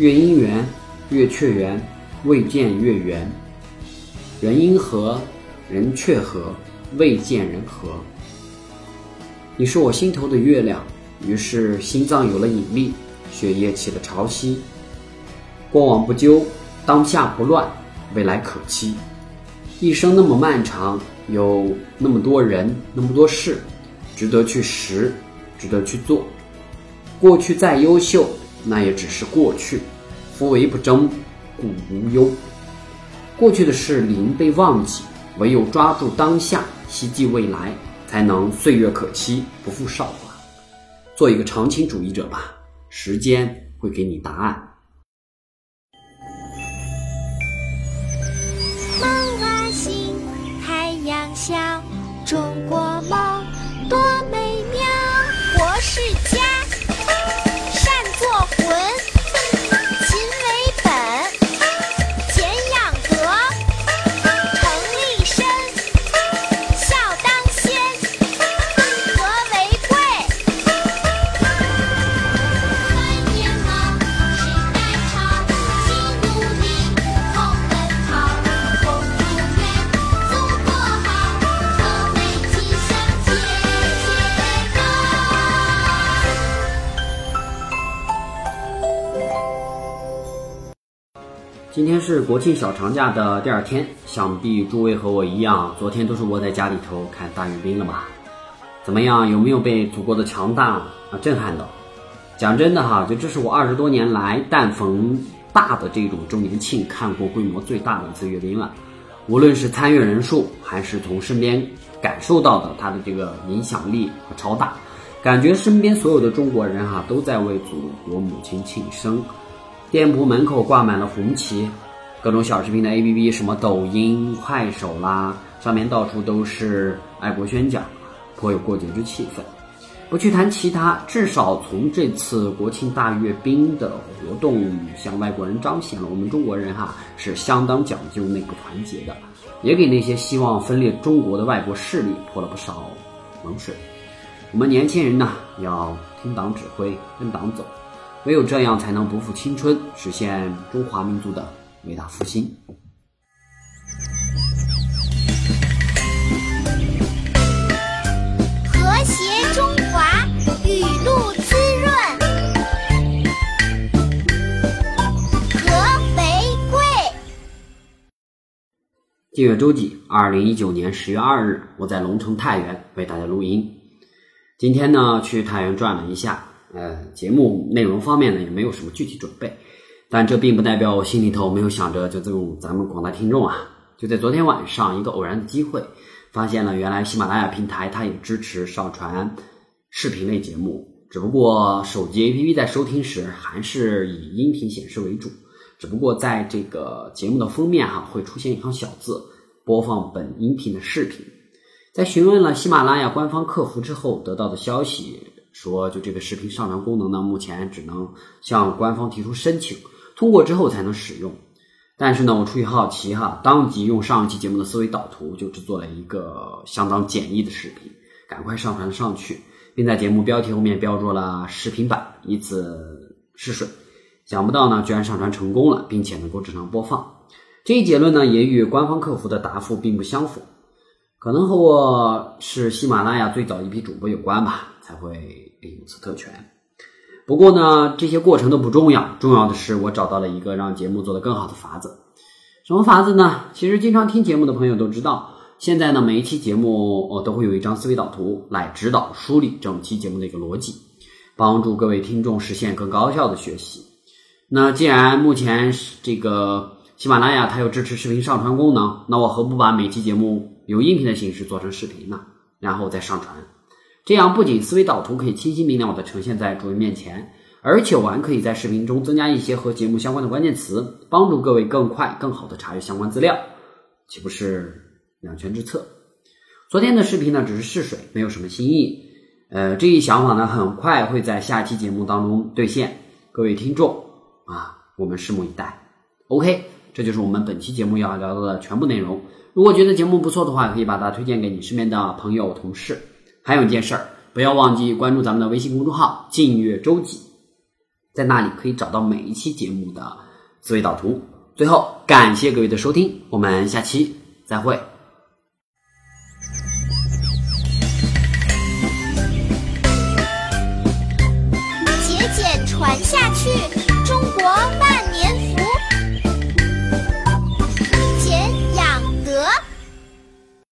月阴圆，月却圆，未见月圆。人阴和，人却和，未见人和。你是我心头的月亮，于是心脏有了引力，血液起了潮汐。过往不究，当下不乱，未来可期。一生那么漫长，有那么多人，那么多事，值得去识，值得去做。过去再优秀，那也只是过去。夫唯不争，故无忧。过去的事理应被忘记，唯有抓住当下，希冀未来，才能岁月可期，不负韶华。做一个长情主义者吧，时间会给你答案。今天是国庆小长假的第二天，想必诸位和我一样，昨天都是窝在家里头看大阅兵了吧？怎么样？有没有被祖国的强大啊震撼到？讲真的哈，就这是我二十多年来，但逢大的这种周年庆，看过规模最大的一次阅兵了。无论是参阅人数，还是从身边感受到的它的这个影响力超大，感觉身边所有的中国人哈、都在为祖国母亲庆生。店铺门口挂满了红旗，各种小视频的 APP，什么抖音、快手啦，上面到处都是爱国宣讲，颇有过节之气氛。不去谈其他，至少从这次国庆大阅兵的活动，向外国人彰显了我们中国人哈是相当讲究内部团结的，也给那些希望分裂中国的外国势力泼了不少冷水。我们年轻人呢，要听党指挥，跟党走，唯有这样才能不负青春，实现中华民族的伟大复兴。和谐中华，雨露滋润，和为贵。近月周几，二零一九年十月二日，我在龙城太原为大家录音。今天呢，去太原转了一下，呃，节目内容方面呢也没有什么具体准备，但这并不代表我心里头没有想着就这种咱们广大听众啊。就在昨天晚上，一个偶然的机会，发现了原来喜马拉雅平台它也支持上传视频类节目，只不过手机 APP 在收听时还是以音频显示为主。只不过在这个节目的封面哈、会出现一行小字，播放本音频的视频。在询问了喜马拉雅官方客服之后，得到的消息说，就这个视频上传功能呢，目前只能向官方提出申请，通过之后才能使用。但是呢，我出于好奇哈，当即用上一期节目的思维导图就制作了一个相当简易的视频，赶快上传上去，并在节目标题后面标注了视频版，以此试水。想不到呢，居然上传成功了，并且能够正常播放。这一结论呢，也与官方客服的答复并不相符，可能和我是喜马拉雅最早一批主播有关吧，才会有此特权。不过呢，这些过程都不重要，重要的是我找到了一个让节目做得更好的法子。什么法子呢？其实经常听节目的朋友都知道，现在呢每一期节目我都会有一张思维导图来指导梳理整期节目的一个逻辑，帮助各位听众实现更高效的学习。那既然目前是这个喜马拉雅它有支持视频上传功能，那我何不把每期节目由音频的形式做成视频呢？然后再上传，这样不仅思维导图可以清晰明了的呈现在诸位面前，而且我还可以在视频中增加一些和节目相关的关键词，帮助各位更快、更好的查阅相关资料，岂不是两全之策？昨天的视频呢，只是试水，没有什么新意。呃，这一想法呢，很快会在下期节目当中兑现。各位听众啊，我们拭目以待。OK，这就是我们本期节目要聊到的全部内容。如果觉得节目不错的话，可以把它推荐给你身边的朋友、同事。还有一件事儿，不要忘记关注咱们的微信公众号“静月周记”。在那里可以找到每一期节目的思维导图。最后，感谢各位的收听，我们下期再会。节俭传下去。中国